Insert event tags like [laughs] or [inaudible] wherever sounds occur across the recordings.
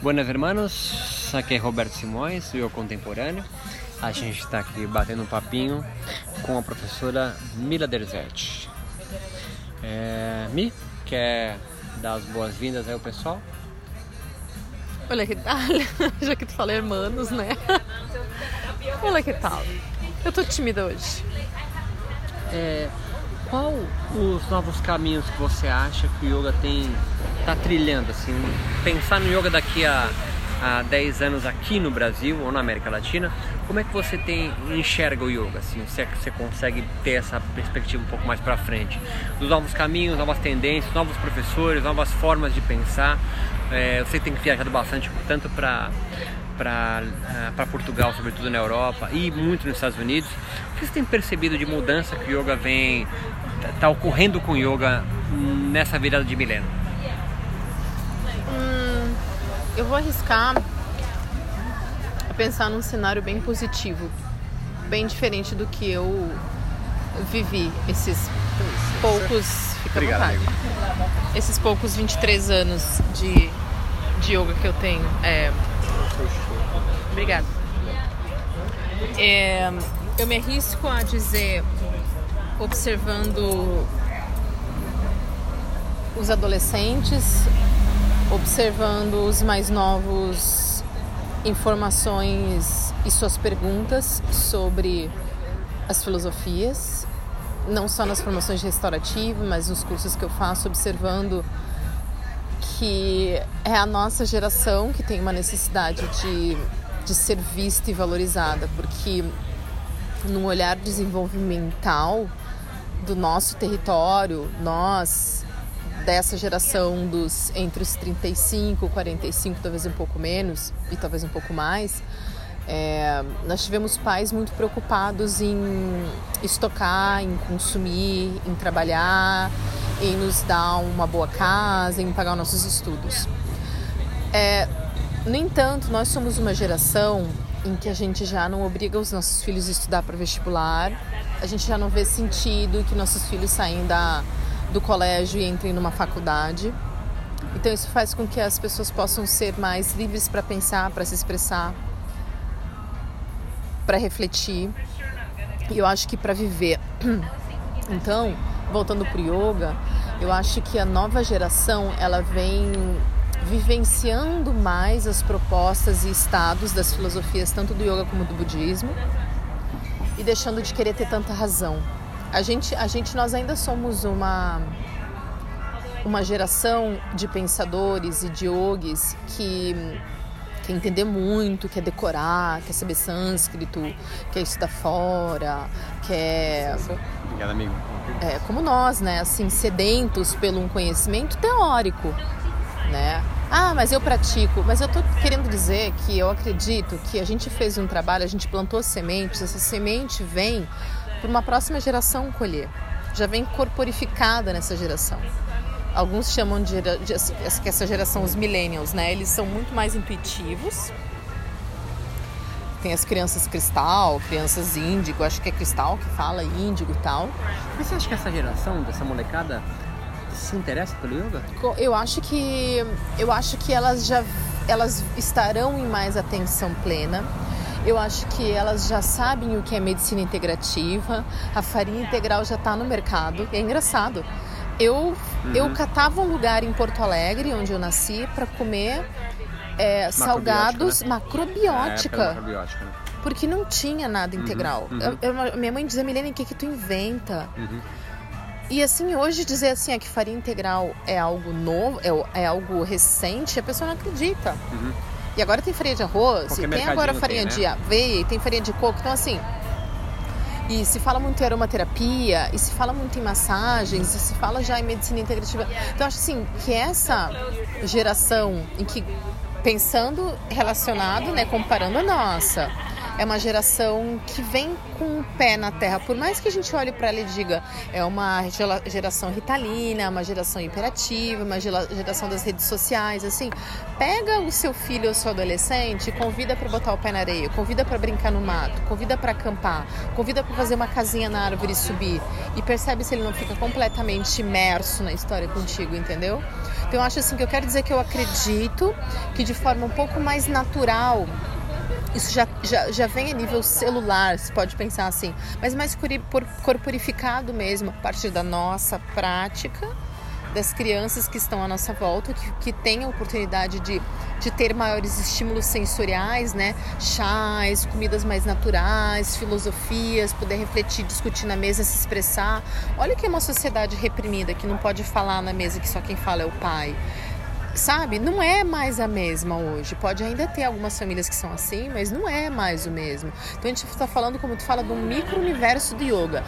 Buenas hermanos, aqui é Roberto Simões, do Eu Contemporâneo. A gente está aqui batendo um papinho com a professora Mila Derzetti. É, Mi, quer dar as boas-vindas aí ao pessoal? Olha que tal, [laughs] já que tu fala hermanos, né? Olha que tal. Eu tô tímida hoje. É, qual os novos caminhos que você acha que o yoga tem tá trilhando assim? Pensar no yoga daqui a, a 10 anos aqui no Brasil ou na América Latina, como é que você tem enxerga o yoga assim? Se é que você consegue ter essa perspectiva um pouco mais para frente, dos novos caminhos, novas tendências, novos professores, novas formas de pensar. É, você tem viajado bastante tanto para para uh, Portugal, sobretudo na Europa, e muito nos Estados Unidos. O que você tem percebido de mudança que o yoga vem está ocorrendo com o yoga nessa virada de milênio? Hum, eu vou arriscar a pensar num cenário bem positivo, bem diferente do que eu vivi esses poucos. Fica Obrigado, amigo. Esses poucos 23 anos de, de yoga que eu tenho. É, Obrigada. É, eu me arrisco a dizer, observando os adolescentes, observando os mais novos, informações e suas perguntas sobre as filosofias, não só nas formações de restaurativo, mas nos cursos que eu faço, observando que é a nossa geração que tem uma necessidade de, de ser vista e valorizada, porque num olhar desenvolvimental do nosso território, nós dessa geração dos entre os 35, 45, talvez um pouco menos e talvez um pouco mais, é, nós tivemos pais muito preocupados em estocar, em consumir, em trabalhar, em nos dar uma boa casa, em pagar nossos estudos. É, no entanto, nós somos uma geração em que a gente já não obriga os nossos filhos a estudar para vestibular, a gente já não vê sentido que nossos filhos saem da, do colégio e entrem numa faculdade. Então isso faz com que as pessoas possam ser mais livres para pensar, para se expressar, para refletir e eu acho que para viver. [clears throat] Então, voltando para o yoga, eu acho que a nova geração ela vem vivenciando mais as propostas e estados das filosofias tanto do yoga como do budismo e deixando de querer ter tanta razão. A gente, a gente nós ainda somos uma uma geração de pensadores e de yogis que quer entender muito, quer decorar, quer saber sânscrito, quer estudar fora, quer. Obrigado, amigo. É, como nós, né? Assim, sedentos pelo um conhecimento teórico, né? Ah, mas eu pratico. Mas eu tô querendo dizer que eu acredito que a gente fez um trabalho, a gente plantou sementes, essa semente vem para uma próxima geração colher. Já vem corporificada nessa geração alguns chamam de, de, de, essa geração os millennials, né? Eles são muito mais intuitivos. Tem as crianças cristal, crianças índigo, acho que é cristal que fala índigo e tal. Mas você acha que essa geração dessa molecada se interessa pelo yoga? Eu acho que eu acho que elas já elas estarão em mais atenção plena. Eu acho que elas já sabem o que é medicina integrativa. A farinha integral já está no mercado. É engraçado eu, uhum. eu catava um lugar em Porto Alegre, onde eu nasci, para comer é, salgados né? macrobiótica. É, macrobiótica né? Porque não tinha nada uhum, integral. Uhum, eu, eu, minha mãe dizia, Milene, o que, que tu inventa? Uhum. E assim, hoje dizer assim, é que farinha integral é algo novo, é, é algo recente, a pessoa não acredita. Uhum. E agora tem farinha de arroz, Qualquer e tem agora farinha tem, né? de aveia, e tem farinha de coco. Então, assim, e se fala muito em aromaterapia, e se fala muito em massagens, e se fala já em medicina integrativa. Então, acho assim que essa geração em que, pensando relacionado, né, comparando a nossa, é uma geração que vem com o pé na terra. Por mais que a gente olhe para ela e diga, é uma geração ritalina, uma geração hiperativa, uma geração das redes sociais, assim, pega o seu filho ou seu adolescente, convida para botar o pé na areia, convida para brincar no mato, convida para acampar, convida para fazer uma casinha na árvore e subir e percebe se ele não fica completamente imerso na história contigo, entendeu? Então eu acho assim que eu quero dizer que eu acredito que de forma um pouco mais natural isso já, já, já vem a nível celular, se pode pensar assim, mas mais corporificado mesmo, a partir da nossa prática das crianças que estão à nossa volta, que, que têm a oportunidade de, de ter maiores estímulos sensoriais, né? Chás, comidas mais naturais, filosofias, poder refletir, discutir na mesa, se expressar. Olha que é uma sociedade reprimida, que não pode falar na mesa, que só quem fala é o pai sabe? Não é mais a mesma hoje. Pode ainda ter algumas famílias que são assim, mas não é mais o mesmo. Então a gente está falando, como tu fala, um micro-universo do yoga.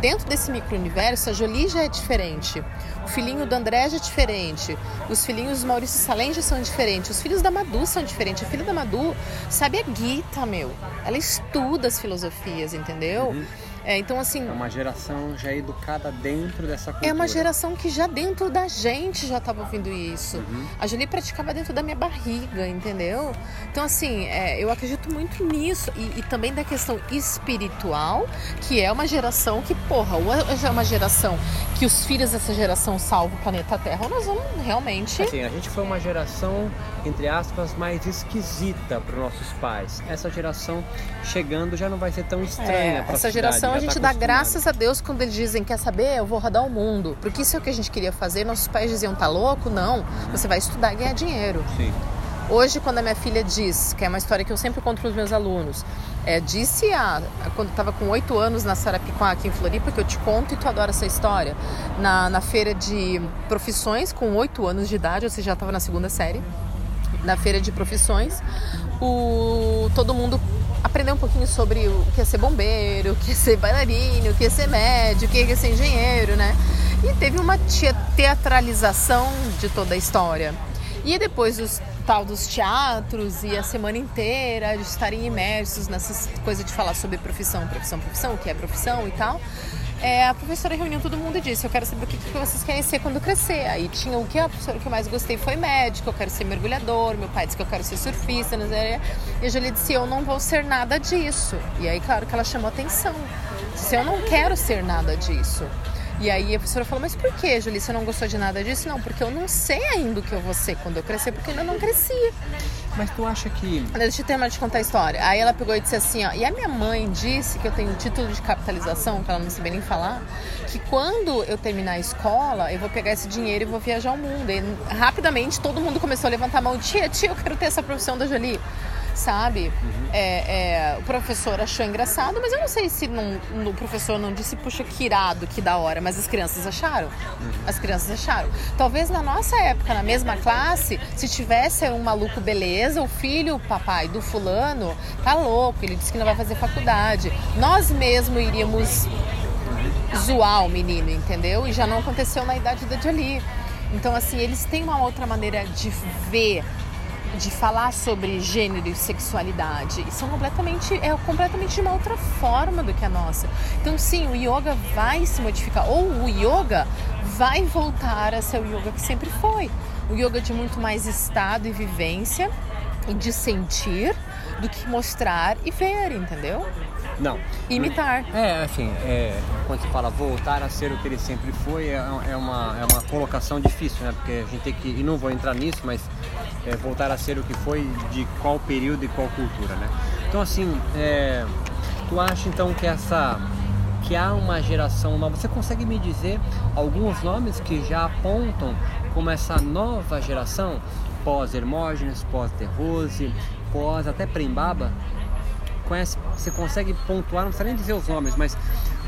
Dentro desse micro-universo, a Jolie já é diferente. O filhinho do André já é diferente. Os filhinhos do Maurício Salem já são diferentes. Os filhos da Madu são diferentes. A filha da Madu sabe a Gita, meu. Ela estuda as filosofias, entendeu? Uhum. É, então, assim. É uma geração já educada dentro dessa cultura. É uma geração que já dentro da gente já estava ouvindo isso. Uhum. A Julie praticava dentro da minha barriga, entendeu? Então, assim, é, eu acredito muito nisso. E, e, também da questão espiritual, que é uma geração que, porra, ou é uma geração que os filhos dessa geração salvam o planeta Terra, nós vamos realmente. Assim, a gente foi uma geração, entre aspas, mais esquisita para os nossos pais. Essa geração chegando já não vai ser tão estranha. É, essa geração a gente tá dá graças a Deus quando eles dizem, quer saber, eu vou rodar o mundo. Porque isso é o que a gente queria fazer. Nossos pais diziam, tá louco? Não, você vai estudar e ganhar dinheiro. Sim. Hoje, quando a minha filha diz, que é uma história que eu sempre conto para os meus alunos, é, disse a, quando estava com oito anos na Sarapiquá, aqui em Floripa, que eu te conto e tu adora essa história, na, na feira de profissões, com oito anos de idade, ou seja, já estava na segunda série, na feira de profissões, o, todo mundo aprender um pouquinho sobre o que é ser bombeiro, o que é ser bailarino, o que é ser médico, o que é ser engenheiro, né? E teve uma teatralização de toda a história. E depois dos tal dos teatros e a semana inteira de estarem imersos nessas coisas de falar sobre profissão, profissão, profissão, o que é profissão e tal é, a professora reuniu todo mundo e disse: Eu quero saber o que, que vocês querem ser quando crescer. Aí tinha o que a professora que eu mais gostei foi médico, eu quero ser mergulhador. Meu pai disse que eu quero ser surfista. Né? E a Julie disse: Eu não vou ser nada disso. E aí, claro que ela chamou atenção. Disse: Eu não quero ser nada disso. E aí a professora falou, mas por que, Julie, você não gostou de nada disso? Não, porque eu não sei ainda o que eu vou ser quando eu crescer, porque eu ainda não cresci. Mas tu acha que. Deixa eu terminar de contar a história. Aí ela pegou e disse assim, ó, e a minha mãe disse que eu tenho título de capitalização, que ela não sabia nem falar, que quando eu terminar a escola, eu vou pegar esse dinheiro e vou viajar o mundo. E rapidamente todo mundo começou a levantar a mão, tia, tia, eu quero ter essa profissão da Jolie sabe? Uhum. É, é, o professor achou engraçado, mas eu não sei se não, o professor não disse, puxa, que irado, que da hora, mas as crianças acharam. Uhum. As crianças acharam. Talvez na nossa época, na mesma classe, se tivesse um maluco beleza, o filho, o papai do fulano, tá louco, ele disse que não vai fazer faculdade. Nós mesmo iríamos zoar o menino, entendeu? E já não aconteceu na idade da Jolie. Então, assim, eles têm uma outra maneira de ver de falar sobre gênero e sexualidade. São completamente, é completamente de uma outra forma do que a nossa. Então, sim, o yoga vai se modificar, ou o yoga vai voltar a ser o yoga que sempre foi. O yoga de muito mais estado e vivência e de sentir do que mostrar e ver, entendeu? Não. Imitar. É, assim, é, quando se fala voltar a ser o que ele sempre foi, é, é, uma, é uma colocação difícil, né? Porque a gente tem que, e não vou entrar nisso, mas é, voltar a ser o que foi de qual período e qual cultura, né? Então, assim, é, tu acha então que essa que há uma geração nova. Você consegue me dizer alguns nomes que já apontam como essa nova geração, pós-Hermógenes, pós-Terrose, pós até Prembaba? conhece, você consegue pontuar, não precisa nem dizer os nomes, mas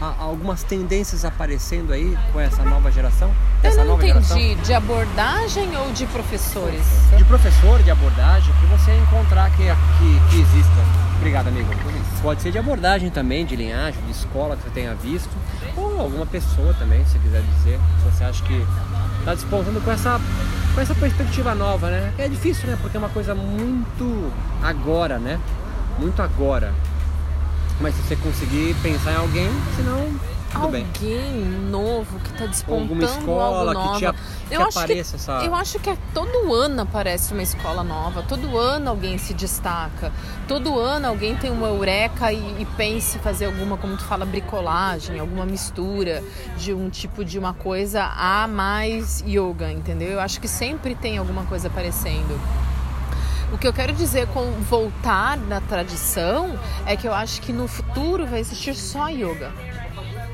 algumas tendências aparecendo aí com essa nova geração? Eu essa não entendi, geração? de abordagem ou de professores? De professor, de abordagem, que você encontrar que, que, que exista. Obrigado, amigo. Pode ser de abordagem também, de linhagem, de escola que você tenha visto, ou alguma pessoa também, se quiser dizer, se você acha que está despontando com essa, com essa perspectiva nova, né? É difícil, né? Porque é uma coisa muito agora, né? muito agora. Mas se você conseguir pensar em alguém, senão alguém bem. novo que está despontando Alguma escola algo que, te, que eu acho apareça que, essa. Eu acho que é, todo ano aparece uma escola nova, todo ano alguém se destaca, todo ano alguém tem uma eureka e, e pensa em fazer alguma, como tu fala, bricolagem, alguma mistura de um tipo de uma coisa a mais yoga, entendeu? Eu acho que sempre tem alguma coisa aparecendo. O que eu quero dizer com voltar na tradição é que eu acho que no futuro vai existir só yoga.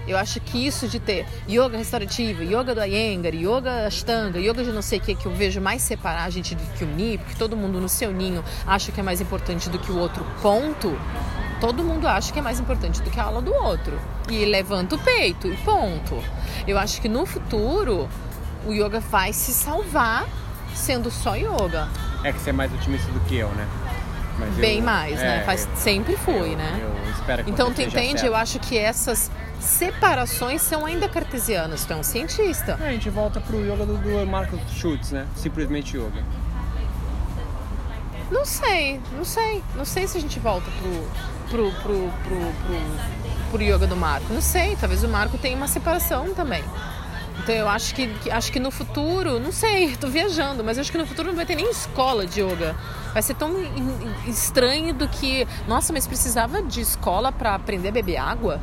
Eu acho que isso de ter yoga restaurativo, yoga do Iyengar, yoga Ashtanga, yoga de não sei o que, que eu vejo mais separar a gente do que unir, porque todo mundo no seu ninho acha que é mais importante do que o outro ponto. Todo mundo acha que é mais importante do que a aula do outro. E levanta o peito e ponto. Eu acho que no futuro o yoga vai se salvar sendo só yoga. É que você é mais otimista do que eu, né? Mas Bem eu- mais, né? é, Faz, eu- sempre fui, eu- né? Eu espero que Então, tu entende? certo. Eu acho que essas separações são ainda cartesianas. Tu é um cientista. É, a gente volta pro yoga do, do Schultz, né? Simplesmente yoga. Não sei, não sei. Não sei se a gente volta pro, pro, pro, pro, pro, pro yoga do Marco. Não sei, talvez o Marco tenha uma separação também. Então eu acho que, acho que no futuro, não sei, [laughs] tô viajando, mas acho que no futuro não vai ter nem escola de yoga. Vai ser tão estranho do que, nossa, mas precisava de escola para aprender a beber água?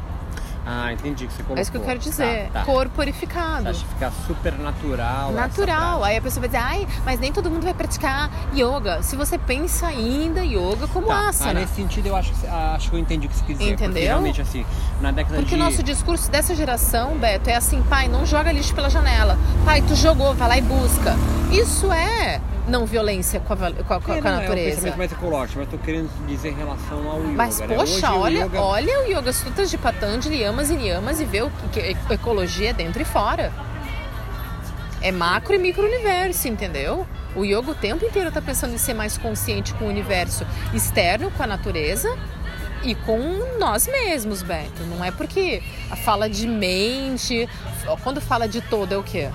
Ah, entendi que você colocou. É isso que eu quero dizer. Tá, tá. Corporificado. Acho que fica super natural. Natural. Aí a pessoa vai dizer, ai, mas nem todo mundo vai praticar yoga. Se você pensa ainda yoga como Tá, ah, asana. nesse sentido eu acho que, acho que eu entendi o que você quis dizer. Porque Entendeu? realmente assim, na década Porque de... o nosso discurso dessa geração, Beto, é assim, pai, não joga lixo pela janela. Pai, tu jogou, vai lá e busca. Isso é não violência com a, com a- com a É, não, é um natureza. pensamento mais ecológico, mas tô querendo dizer em relação ao yoga. Mas, né? poxa, Hoje o olha, yoga- olha o Yoga Sutras de Patanjali, Yamas e Niyamas e vê o que, que ecologia é dentro e fora. É macro e micro universo, entendeu? O yoga o tempo inteiro tá pensando em ser mais consciente com o universo externo, com a natureza e com nós mesmos, Beto. Não é porque a fala de mente, quando fala de todo é o quê?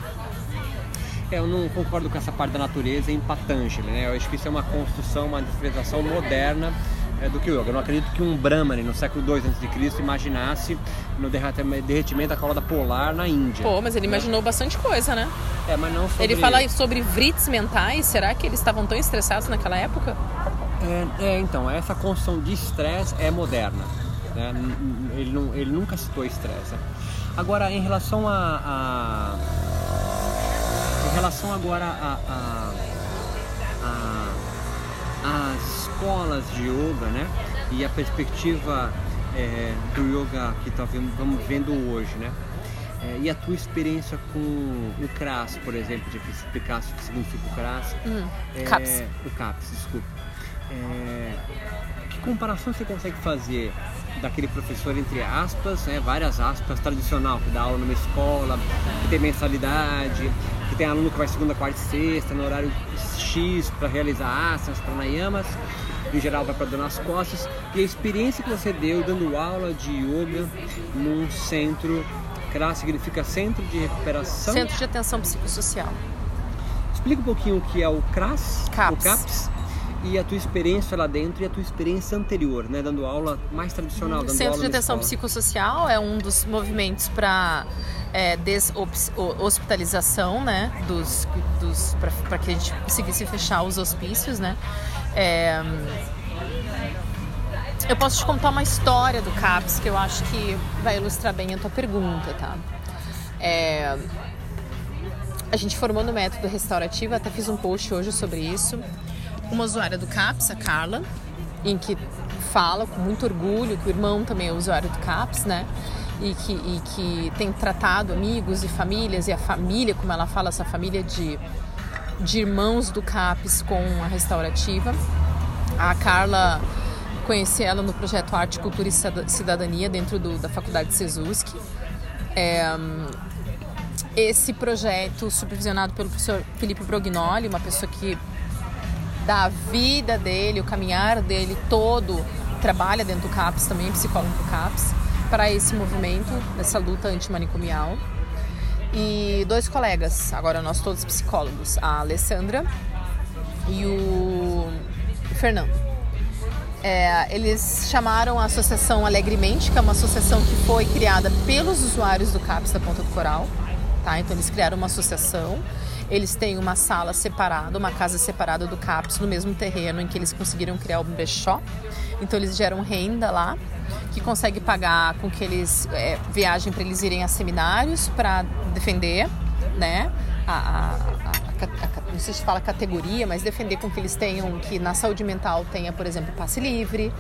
É, eu não concordo com essa parte da natureza em Patanjali, né? Eu acho que isso é uma construção, uma interpretação moderna é, do que o yoga. Eu não acredito que um Brahmani no século II a.C. imaginasse no derretime- derretimento da caloda polar na Índia. Pô, mas ele imaginou bastante coisa, né? É, mas não sobre... Ele fala sobre vrits mentais, será que eles estavam tão estressados naquela época? É, é, então, essa construção de estresse é moderna. né? Ele, não, ele nunca citou estresse. né? Agora, em relação a, a- relação agora a. a, a- as escolas de yoga, né? E a perspectiva é, do yoga que tá vendo, vamos vendo hoje, né? É, e a tua experiência com o CRAS, por exemplo, de que explicasse o que significa o CRAS. Hum, É, CAPS. O CAPS, desculpa. É, que comparação você consegue fazer daquele professor, entre aspas, né, várias aspas, tradicional, que dá aula numa escola, que tem mensalidade, que tem aluno que vai segunda, quarta e sexta, no horário X para realizar asanas, pranayamas, em geral vai para dor nas costas, e a experiência que você deu dando aula de yoga num centro, CRAS significa Centro de Recuperação Centro de Atenção Psicossocial. Explica um pouquinho o que é o CRAS, CAPS. o CAPS, e a tua experiência lá dentro e a tua experiência anterior, né? Dando aula mais tradicional, dando Centro de Atenção. Psicossocial é um dos movimentos para é, deshospitalização, né? Dos, dos, para que a gente conseguisse fechar os hospícios, né? É, eu posso te contar uma história do CAPS que eu acho que vai ilustrar bem a tua pergunta, tá? É, a gente formou no método restaurativo, até fiz um post hoje sobre isso. Uma usuária do CAPS, a Carla, em que fala com muito orgulho que o irmão também é usuário do CAPS, né? E que, e que tem tratado amigos e famílias, e a família, como ela fala, essa família de, de irmãos do CAPS com a restaurativa. A Carla, conheci ela no projeto Arte, Cultura e Cida- Cidadania, dentro do, da Faculdade Sesusk. É, esse projeto, supervisionado pelo professor Felipe Brognoli, uma pessoa que dá a vida dele, o caminhar dele todo, trabalha dentro do CAPS também, psicólogo do CAPS, para esse movimento, dessa luta antimanicomial. E dois colegas, agora nós todos psicólogos, a Alessandra e o Fernando. É, eles chamaram a associação Alegremente, que é uma associação que foi criada pelos usuários do CAPS da Ponta do Coral. Tá? Então eles criaram uma associação. Eles têm uma sala separada, uma casa separada do CAPS no mesmo terreno em que eles conseguiram criar o brechó. Então eles geram renda lá, que consegue pagar com que eles é, viajem para eles irem a seminários para defender, né? A, a, a, não sei se fala categoria, mas defender com que eles tenham que na saúde mental tenha, por exemplo, passe livre,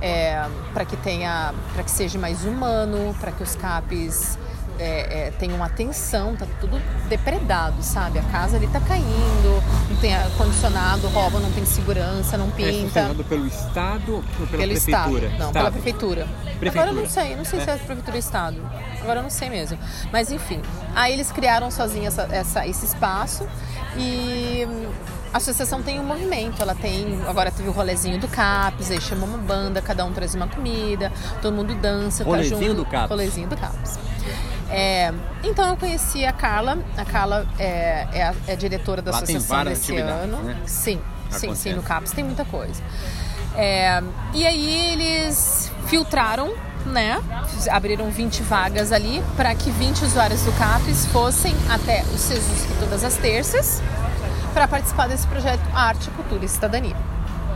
é, para que tenha, para que seja mais humano, para que os CAPs é, é, tem uma atenção, tá tudo depredado, sabe? A casa ali tá caindo, não tem ar-condicionado, rouba, não tem segurança, não pinta. É pelo Estado ou pela pelo Prefeitura? Estado. Não, estado. pela Prefeitura. Prefeitura. Agora eu não sei, não sei é. se é Prefeitura ou Estado. Agora eu não sei mesmo. Mas enfim, aí eles criaram sozinhos essa, essa, esse espaço e a associação tem um movimento, ela tem. Agora teve o rolezinho do CAPS, aí chamou uma banda, cada um traz uma comida, todo mundo dança, rolezinho tá junto. Do CAPS. Rolezinho do CAPS. É, então eu conheci a Carla. A Carla é, é, a, é a diretora da Lá associação nesse ano. Né? Sim, sim, sim, no CAPS tem muita coisa. É, e aí eles filtraram, né? Abriram 20 vagas ali para que 20 usuários do CAPS fossem até o SESUSC todas as terças para participar desse projeto Arte, Cultura e Cidadania.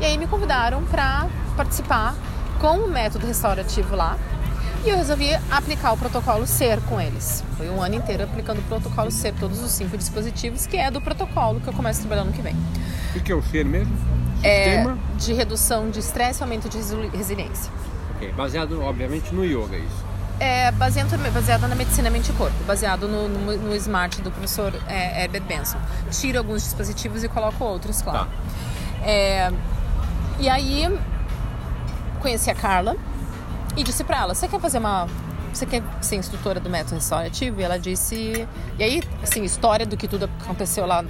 E aí me convidaram para participar com o método restaurativo lá, e eu resolvi aplicar o protocolo SER com eles. Foi um ano inteiro aplicando o protocolo SER, todos os cinco dispositivos, que é do protocolo que eu começo a trabalhar no que vem. O que é o SER mesmo? Sistema? É de redução de estresse e aumento de resiliência. Ok, baseado obviamente no yoga, é isso? É baseado, baseado na medicina mente e corpo, baseado no, no, no smart do professor é, Herbert Benson. Tiro alguns dispositivos e coloco outros, claro. Tá. É, e aí conheci a Carla, e disse para ela: Você quer fazer uma. Você quer ser instrutora do método restaurativo? E ela disse. E aí, assim, história do que tudo aconteceu lá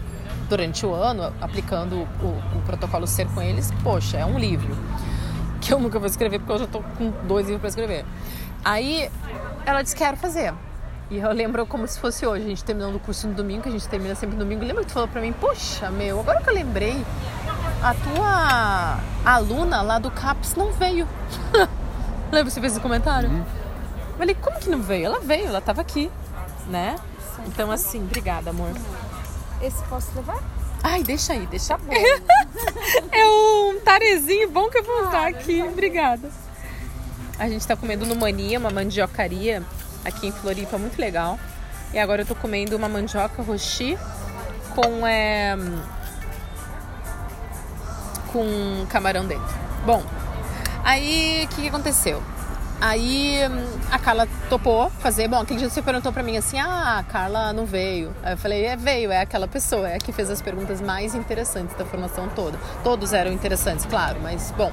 durante o ano, aplicando o, o protocolo SER com eles, poxa, é um livro. Que eu nunca vou escrever, porque eu já tô com dois livros para escrever. Aí ela disse: Quero fazer. E eu lembro como se fosse hoje, a gente terminando o curso no domingo, que a gente termina sempre no domingo. Lembra que tu falou pra mim, poxa, meu, agora que eu lembrei, a tua aluna lá do CAPS não veio. [laughs] Lembra que você fez esse comentário? Uhum. Eu falei, como que não veio? Ela veio, ela tava aqui, né? Então, assim, obrigada, amor. Esse posso levar? Ai, deixa aí, deixa bom. [laughs] é um tarezinho bom que eu vou usar aqui. Obrigada. A gente tá comendo no Mania, uma mandiocaria aqui em Floripa, muito legal. E agora eu tô comendo uma mandioca roxi com é, com camarão dentro. Bom, Aí, o que, que aconteceu? Aí a Carla topou fazer. Bom, aquele dia você perguntou pra mim assim: ah, a Carla não veio. Aí eu falei: é, veio, é aquela pessoa, é a que fez as perguntas mais interessantes da formação toda. Todos eram interessantes, claro, mas bom,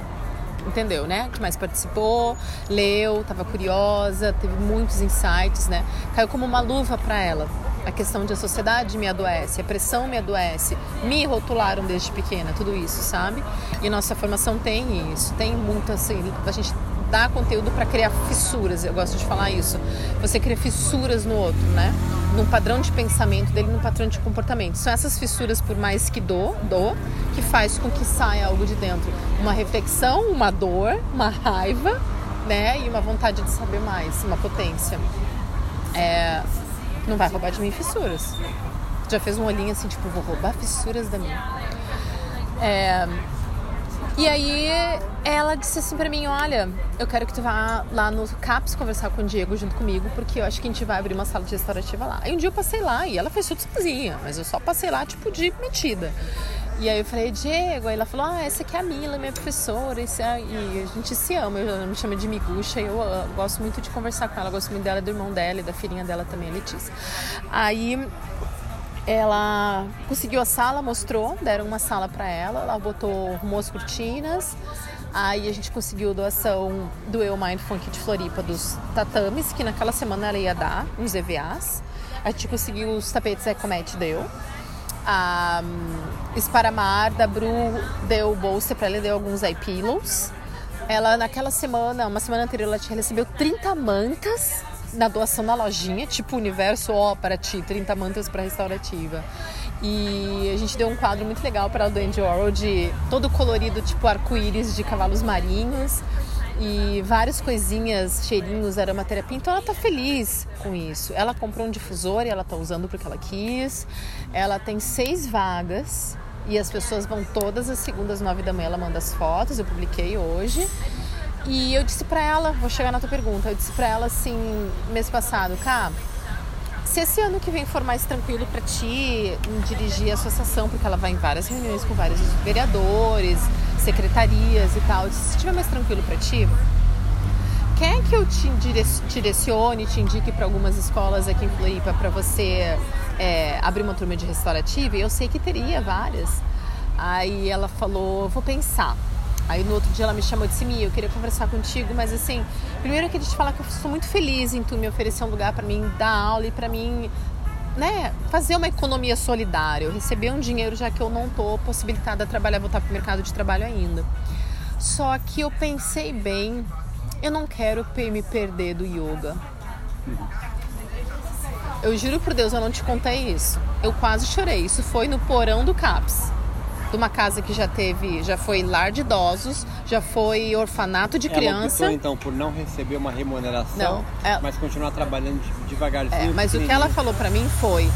entendeu, né? Que mais participou, leu, estava curiosa, teve muitos insights, né? Caiu como uma luva para ela a questão de a sociedade me adoece, a pressão me adoece, me rotularam desde pequena, tudo isso, sabe? E nossa formação tem isso, tem muito assim, a gente dá conteúdo para criar fissuras, eu gosto de falar isso. Você cria fissuras no outro, né? Num padrão de pensamento dele, num padrão de comportamento. São essas fissuras, por mais que dou, dou, que faz com que saia algo de dentro. Uma reflexão, uma dor, uma raiva, né? E uma vontade de saber mais, uma potência. É, não vai roubar de mim fissuras. Já fez um olhinho assim, tipo, vou roubar fissuras da minha. É... E aí ela disse assim pra mim, olha, eu quero que tu vá lá no CAPS conversar com o Diego junto comigo, porque eu acho que a gente vai abrir uma sala de restaurativa lá. Aí um dia eu passei lá e ela fez tudo sozinha, mas eu só passei lá, tipo, de metida. E aí eu falei, Diego, aí ela falou, ah, essa aqui é a Mila, minha professora, esse é... e a gente se ama, eu me chamo de Miguxa, eu, eu gosto muito de conversar com ela, gosto muito dela, do irmão dela e da filhinha dela também, a Letícia. Aí ela conseguiu a sala, mostrou, deram uma sala para ela, ela botou, arrumou as cortinas, aí a gente conseguiu doação do Eu Mind Funk de Floripa, dos tatames, que naquela semana ela ia dar, uns EVAs, a gente conseguiu os tapetes Ecomet deu, a Esparamar da Bru deu bolsa para ela, deu alguns iPillows. Ela, naquela semana, uma semana anterior, ela recebeu 30 mantas na doação na lojinha, tipo Universo, ó, para ti, 30 mantas para restaurativa. E a gente deu um quadro muito legal para ela do Andy Warhol de todo colorido, tipo arco-íris de cavalos marinhos e várias coisinhas, cheirinhos, aromaterapia. Então ela tá feliz com isso. Ela comprou um difusor e ela tá usando porque ela quis. Ela tem seis vagas e as pessoas vão todas as segundas, nove da manhã. Ela manda as fotos, eu publiquei hoje. E eu disse para ela, vou chegar na tua pergunta, eu disse para ela assim, mês passado, cá, se esse ano que vem for mais tranquilo para ti dirigir a associação, porque ela vai em várias reuniões com vários vereadores, secretarias e tal, se estiver mais tranquilo para ti, quer que eu te direcione, te indique para algumas escolas aqui em Floripa para você é, abrir uma turma de restaurativa? Eu sei que teria várias. Aí ela falou, vou pensar. Aí no outro dia ela me chamou e disse: Mia, eu queria conversar contigo, mas assim, primeiro eu queria te falar que eu sou muito feliz em tu me oferecer um lugar para mim dar aula e para mim né, fazer uma economia solidária, eu receber um dinheiro já que eu não tô possibilitada a trabalhar, voltar para o mercado de trabalho ainda. Só que eu pensei bem, eu não quero me perder do yoga. Eu juro por Deus, eu não te contei isso. Eu quase chorei. Isso foi no porão do CAPS de uma casa que já teve, já foi lar de idosos, já foi orfanato de criança. Ela optou, então por não receber uma remuneração, não, ela... É- mas continuar trabalhando devagarzinho. É, mas o que ela falou para mim foi: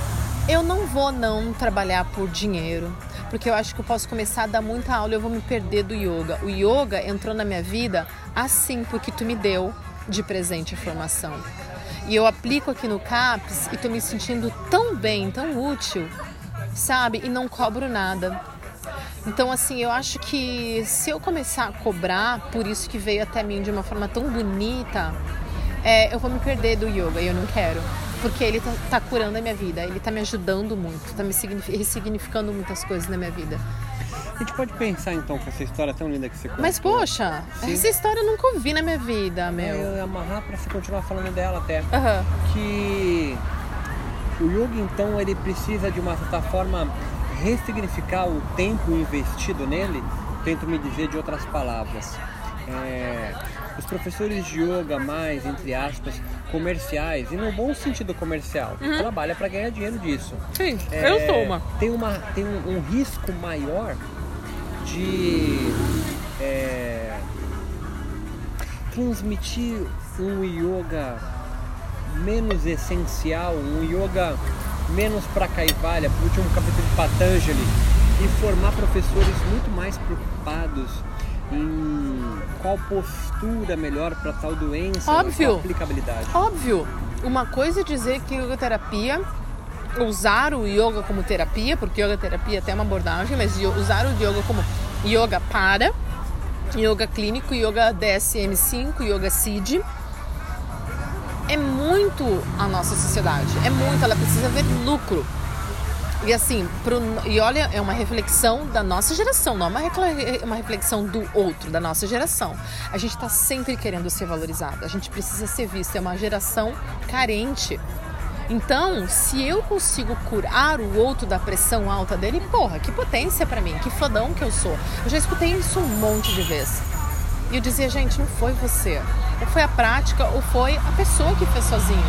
eu não vou não trabalhar por dinheiro, porque eu acho que eu posso começar a dar muita aula e eu vou me perder do yoga. O yoga entrou na minha vida assim porque tu me deu de presente a formação. E eu aplico aqui no CAPS e tô me sentindo tão bem, tão útil, sabe? E não cobro nada. Então, assim, eu acho que se eu começar a cobrar por isso que veio até mim de uma forma tão bonita, é, eu vou me perder do yoga e eu não quero. Porque ele tá, tá curando a minha vida, ele tá me ajudando muito, tá me ressignificando muitas coisas na minha vida. A gente pode pensar então com essa história tão linda que você contou. Mas poxa, Sim. essa história eu nunca ouvi na minha vida, meu. Eu ia amarrar pra você continuar falando dela até. Uhum. Que o yoga então ele precisa de uma certa forma ressignificar o tempo investido nele, tento me dizer de outras palavras. É, os professores de yoga mais, entre aspas, comerciais, e no bom sentido comercial, uhum. trabalha para ganhar dinheiro disso. Sim, é, eu sou uma. Tem, uma, tem um, um risco maior de é, transmitir um yoga menos essencial, um yoga menos para Kaivalya, para o último capítulo de Patanjali, e formar professores muito mais preocupados em qual postura melhor para tal doença, Óbvio. qual aplicabilidade. Óbvio. Uma coisa é dizer que yoga terapia, usar o yoga como terapia, porque yoga terapia tem uma abordagem, mas usar o yoga como yoga para, yoga clínico, yoga DSM-5, yoga CID, é muito a nossa sociedade. É muito, ela precisa ver lucro. E assim, pro, e olha, é uma reflexão da nossa geração, não é uma, uma reflexão do outro, da nossa geração. A gente está sempre querendo ser valorizado, a gente precisa ser visto, é uma geração carente. Então, se eu consigo curar o outro da pressão alta dele, porra, que potência para mim, que fodão que eu sou. Eu já escutei isso um monte de vezes. E eu dizia, gente, não foi você. Ou foi a prática, ou foi a pessoa que fez sozinho.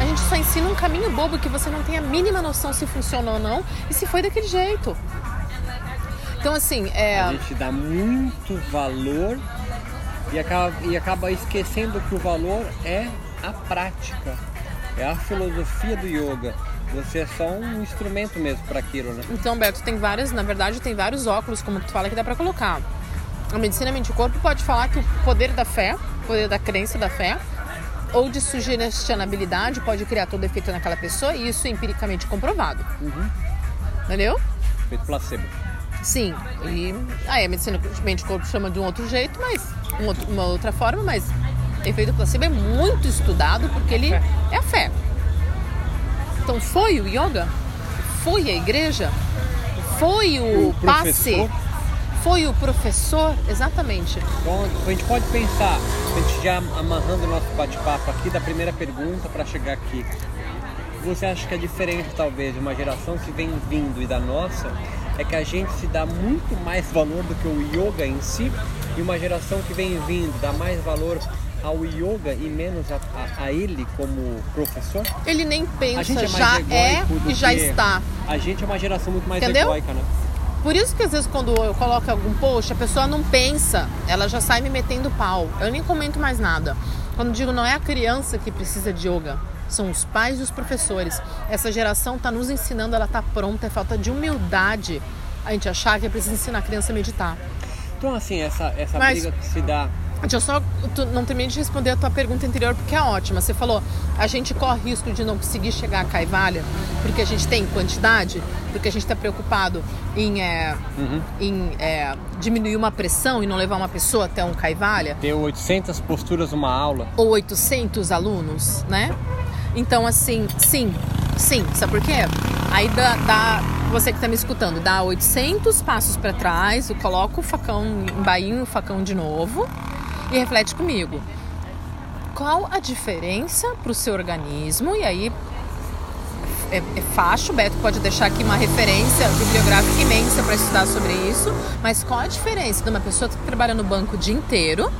A gente só ensina um caminho bobo que você não tem a mínima noção se funcionou ou não e se foi daquele jeito. Então, assim, é. A gente dá muito valor e acaba, e acaba esquecendo que o valor é a prática, é a filosofia do yoga. Você é só um instrumento mesmo para aquilo, né? Então, Beto, tem várias, na verdade, tem vários óculos, como tu fala, que dá para colocar. A medicina mente o corpo pode falar que o poder da fé, o poder da crença da fé, ou de sugestionabilidade pode criar todo efeito naquela pessoa, e isso é empiricamente comprovado. Uhum. Entendeu? Feito placebo. Sim, e aí a medicina mente corpo chama de um outro jeito, mas um outro, uma outra forma, mas efeito placebo é muito estudado porque ele é a fé. Então foi o yoga? Foi a igreja? Foi o, o passe? Foi o professor? Exatamente. Bom, a gente pode pensar, a gente já amarrando o nosso bate-papo aqui, da primeira pergunta para chegar aqui. Você acha que a diferença, talvez, de uma geração que vem vindo e da nossa é que a gente se dá muito mais valor do que o yoga em si e uma geração que vem vindo dá mais valor ao yoga e menos a, a- a ele como professor? Ele nem A pensa, gente é já é e já que- está. A gente é uma geração muito mais Entendeu? egóica, né? Por isso que às vezes quando eu coloco algum post, a pessoa não pensa, ela já sai me metendo pau. Eu nem comento mais nada. Quando digo não é a criança que precisa de yoga, são os pais e os professores. Essa geração está nos ensinando, ela está pronta, é falta de humildade a gente achar que é preciso ensinar a criança a meditar. Então, assim, essa, essa Mas- briga que se dá. Deixa eu só não termine de responder a tua pergunta anterior, porque é ótima. Você falou, a gente corre risco de não conseguir chegar a Caivalha porque a gente tem quantidade, porque a gente está preocupado em, é, em é, diminuir uma pressão e não levar uma pessoa até um Caivalha, Ter 800 posturas numa aula. ou 800 alunos, né? Então, assim, sim, sim. Sabe por quê? Aí dá, dá- você que está me escutando, dá 800 passos para trás, eu coloco o facão em bainho, o facão de novo e reflete comigo. Qual a diferença para o seu organismo? E aí é, é fácil, o Beto pode deixar aqui uma referência bibliográfica imensa para estudar sobre isso, mas qual a diferença de uma pessoa que trabalha no banco o dia inteiro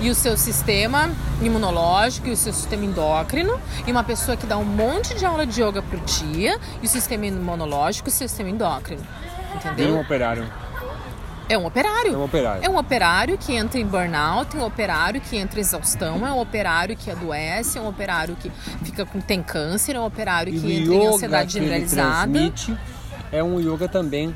e o seu sistema imunológico e o seu sistema endócrino e uma pessoa que dá um monte de aula de yoga por dia e o sistema imunológico e o sistema endócrino. Tem um Entendeu? É um operário. É um operário. É um operário que entra em burnout, é um operário que entra em exaustão, é um operário que adoece, é um operário que fica com, tem câncer, é um operário E que entra em ansiedade generalizada. é um yoga também.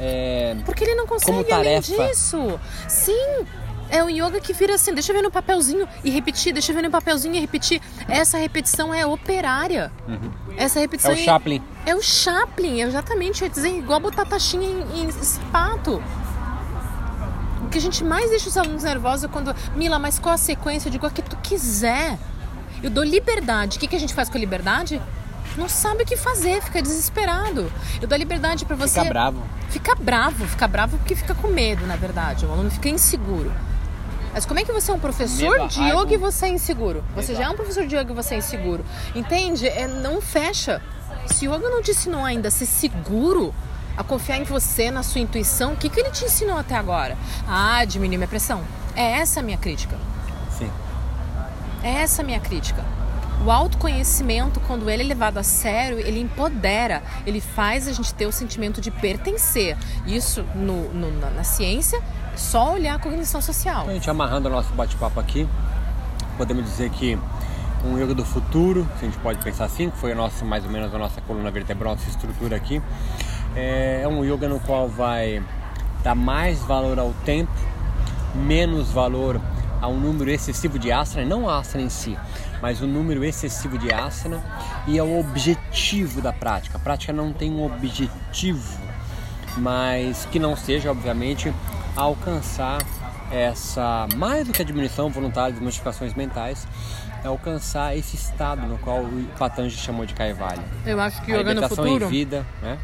é, Porque ele não consegue além disso. Sim. É um yoga que vira assim, deixa eu ver no papelzinho e repetir, deixa eu ver no papelzinho e repetir. Essa repetição é operária. Essa é repetição o Chaplin. É o Chaplin, exatamente. É dizer, igual botar taxinha em, em sapato. O que a gente mais deixa os alunos nervosos é quando. Mila, mas qual a sequência? Eu digo a que tu quiser. Eu dou liberdade. O que, que a gente faz com a liberdade? Não sabe o que fazer, fica desesperado. Eu dou liberdade para você. Fica bravo. Fica bravo, fica bravo porque fica com medo, na verdade. O aluno fica inseguro. Mas como é que você é um professor Medo, de raiva. yoga e você é inseguro? Você Exato. já é um professor de yoga e você é inseguro. Entende? É, não fecha. Se o yoga não te ensinou ainda a ser seguro, a confiar em você, na sua intuição, o que, que ele te ensinou até agora? Ah, diminuir minha pressão. É essa a minha crítica. Sim. É essa a minha crítica. O autoconhecimento, quando ele é levado a sério, ele empodera, ele faz a gente ter o sentimento de pertencer. Isso no, no- na, na ciência, só olhar a cognição social. Então, a gente amarrando o nosso bate-papo aqui, podemos dizer que um yoga do futuro, se a gente pode pensar assim, que foi a nossa, mais ou menos a nossa coluna vertebral, nossa estrutura aqui, é um yoga no qual vai dar mais valor ao tempo, menos valor a um número excessivo de asana, não a asana em si, mas o número excessivo de asana e ao objetivo da prática. A prática não tem um objetivo, mas que não seja, obviamente, alcançar essa, mais do que a diminuição voluntária das modificações mentais, é alcançar esse estado no qual o Patanjali chamou de Kaivalya. Eu acho que A yoga no futuro, em vida, né?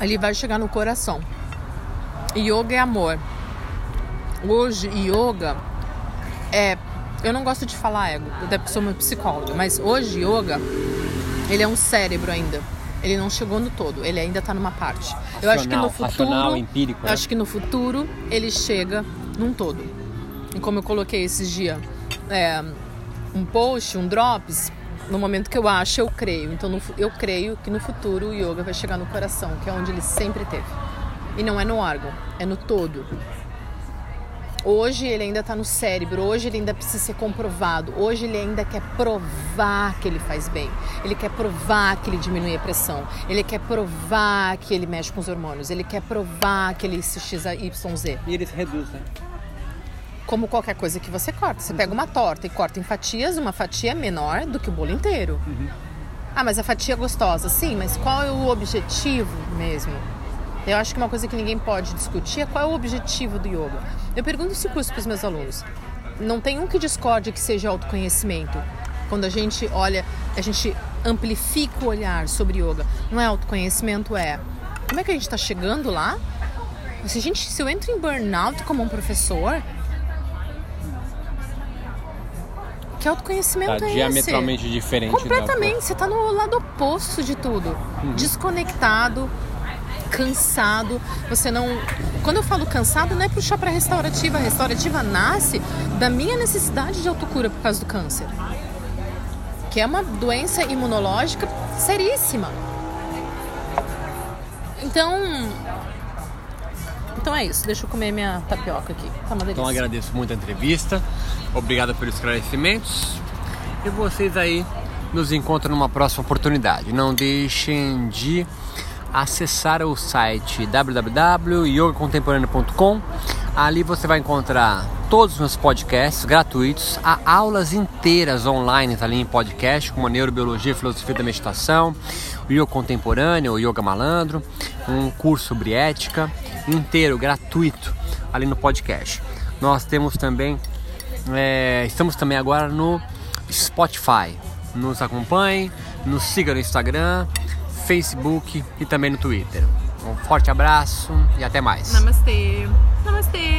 Ele vai chegar no coração. Yoga é amor. Hoje, yoga é. Eu não gosto de falar ego, até porque sou uma psicóloga, mas hoje, yoga, ele é um cérebro ainda. Ele não chegou no todo, ele ainda está numa parte. Eu acho que no Racional, futuro. racional, empírico, eu né? acho que no futuro ele chega num todo. E como eu coloquei esses dias, é, um post, um drops, no momento que eu acho, eu creio. Então no eu creio que no futuro o yoga vai chegar no coração, que é onde ele sempre teve. E não é no órgão, é no todo. Hoje ele ainda está no cérebro, hoje ele ainda precisa ser comprovado, hoje ele ainda quer provar que ele faz bem, ele quer provar que ele diminui a pressão, ele quer provar que ele mexe com os hormônios, ele quer provar que ele se XYZ. E eles reduzem. né? Como qualquer coisa que você corta. Você pega uma torta e corta em fatias, uma fatia é menor do que o bolo inteiro. Ah, mas a fatia é gostosa. Sim, mas qual é o objetivo mesmo? Eu acho que uma coisa que ninguém pode discutir é qual é o objetivo do yoga. Eu pergunto esse curso para os meus alunos. Não tem um que discorde que seja autoconhecimento. Quando a gente olha, a gente amplifica o olhar sobre yoga. Não é autoconhecimento, é como é que a gente está chegando lá? Se, a gente, se eu entro em burnout como um professor, que autoconhecimento Tá é diametralmente esse? diferente. Completamente, você tá no lado oposto de tudo. Uhum. Desconectado, cansado, você não. Quando eu falo cansado, não é puxar para restaurativa. A restaurativa nasce da minha necessidade de autocura por causa do câncer, que é uma doença imunológica seríssima. Então, então é isso, deixa eu comer minha tapioca aqui. Tá. Então agradeço muito a entrevista, obrigado pelos esclarecimentos e vocês aí nos encontram numa próxima oportunidade. Não deixem de acessar o site www.yogacontemporâneo.com. Ali você vai encontrar todos os meus podcasts gratuitos, há aulas inteiras online tá ali em podcast, como a neurobiologia, filosofia da meditação, o yoga contemporâneo, o yoga malandro, um curso sobre ética inteiro, gratuito, ali no podcast. Nós temos também, é, estamos também agora no Spotify. Nos acompanhe, nos siga no Instagram, Facebook e também no Twitter. Um forte abraço e até mais. Namastê. Namastê.